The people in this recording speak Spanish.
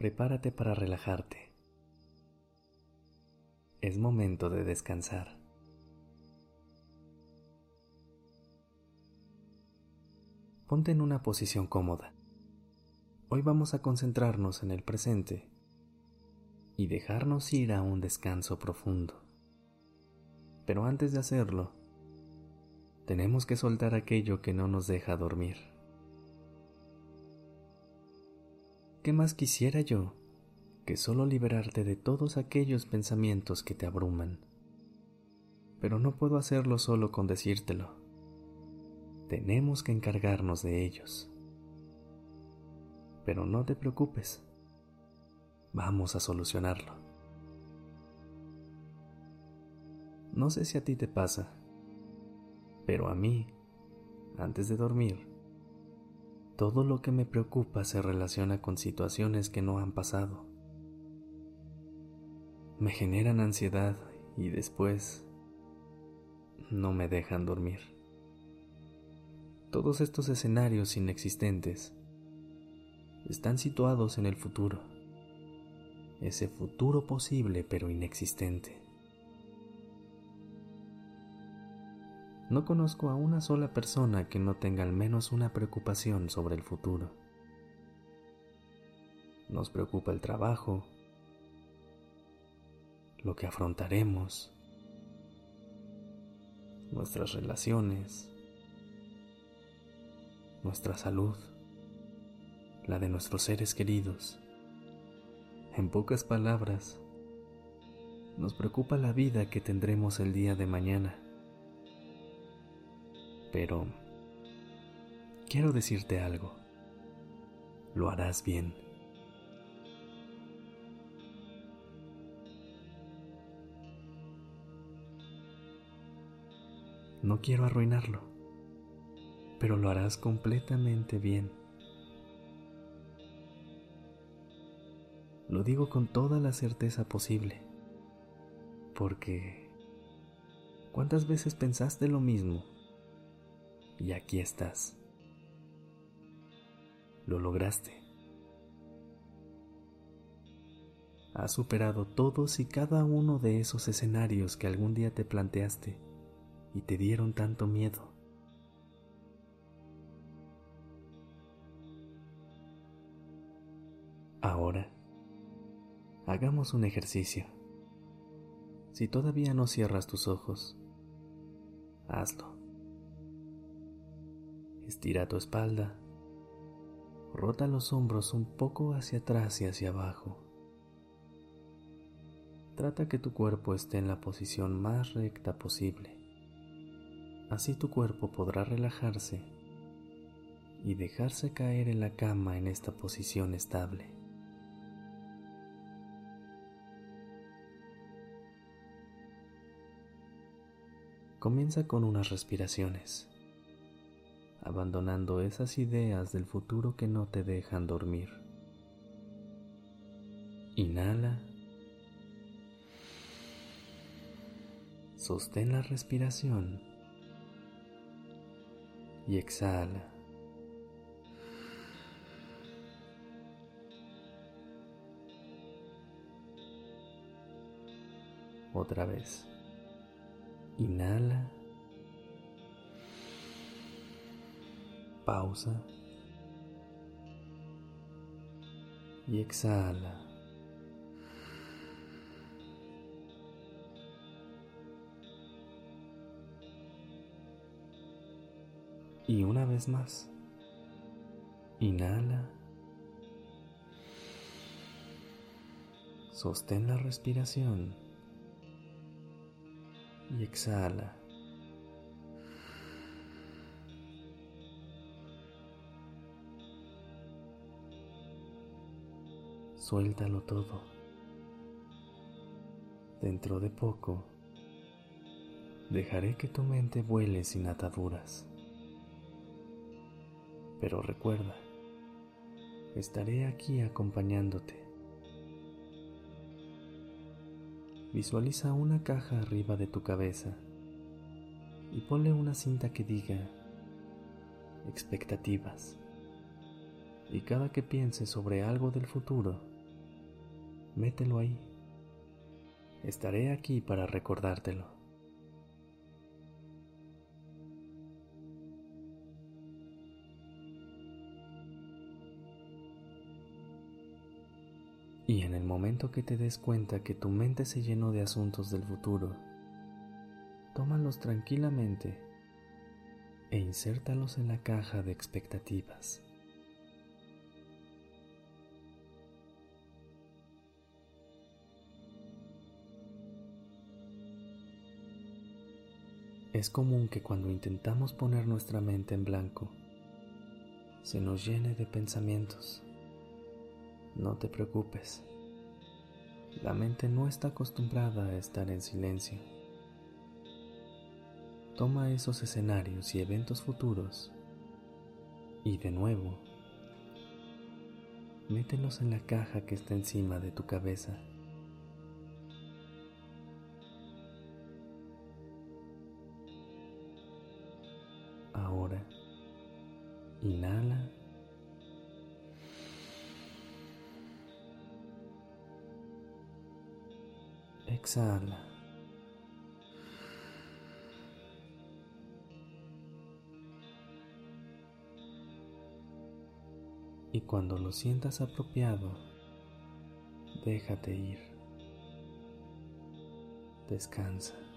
Prepárate para relajarte. Es momento de descansar. Ponte en una posición cómoda. Hoy vamos a concentrarnos en el presente y dejarnos ir a un descanso profundo. Pero antes de hacerlo, tenemos que soltar aquello que no nos deja dormir. ¿Qué más quisiera yo que solo liberarte de todos aquellos pensamientos que te abruman? Pero no puedo hacerlo solo con decírtelo. Tenemos que encargarnos de ellos. Pero no te preocupes. Vamos a solucionarlo. No sé si a ti te pasa, pero a mí, antes de dormir, todo lo que me preocupa se relaciona con situaciones que no han pasado. Me generan ansiedad y después no me dejan dormir. Todos estos escenarios inexistentes están situados en el futuro, ese futuro posible pero inexistente. No conozco a una sola persona que no tenga al menos una preocupación sobre el futuro. Nos preocupa el trabajo, lo que afrontaremos, nuestras relaciones, nuestra salud, la de nuestros seres queridos. En pocas palabras, nos preocupa la vida que tendremos el día de mañana pero quiero decirte algo. Lo harás bien. No quiero arruinarlo, pero lo harás completamente bien. Lo digo con toda la certeza posible, porque ¿cuántas veces pensaste lo mismo y aquí estás. Lo lograste. Has superado todos y cada uno de esos escenarios que algún día te planteaste y te dieron tanto miedo. Ahora, hagamos un ejercicio. Si todavía no cierras tus ojos, hazlo. Estira tu espalda. Rota los hombros un poco hacia atrás y hacia abajo. Trata que tu cuerpo esté en la posición más recta posible. Así tu cuerpo podrá relajarse y dejarse caer en la cama en esta posición estable. Comienza con unas respiraciones abandonando esas ideas del futuro que no te dejan dormir. Inhala. Sostén la respiración y exhala. Otra vez. Inhala. Pausa y exhala. Y una vez más, inhala, sostén la respiración y exhala. Suéltalo todo. Dentro de poco, dejaré que tu mente vuele sin ataduras. Pero recuerda, estaré aquí acompañándote. Visualiza una caja arriba de tu cabeza y ponle una cinta que diga expectativas. Y cada que pienses sobre algo del futuro, mételo ahí. Estaré aquí para recordártelo. Y en el momento que te des cuenta que tu mente se llenó de asuntos del futuro, tómalos tranquilamente e insértalos en la caja de expectativas. Es común que cuando intentamos poner nuestra mente en blanco, se nos llene de pensamientos. No te preocupes, la mente no está acostumbrada a estar en silencio. Toma esos escenarios y eventos futuros y de nuevo, mételos en la caja que está encima de tu cabeza. Inhala. Exhala. Y cuando lo sientas apropiado, déjate ir. Descansa.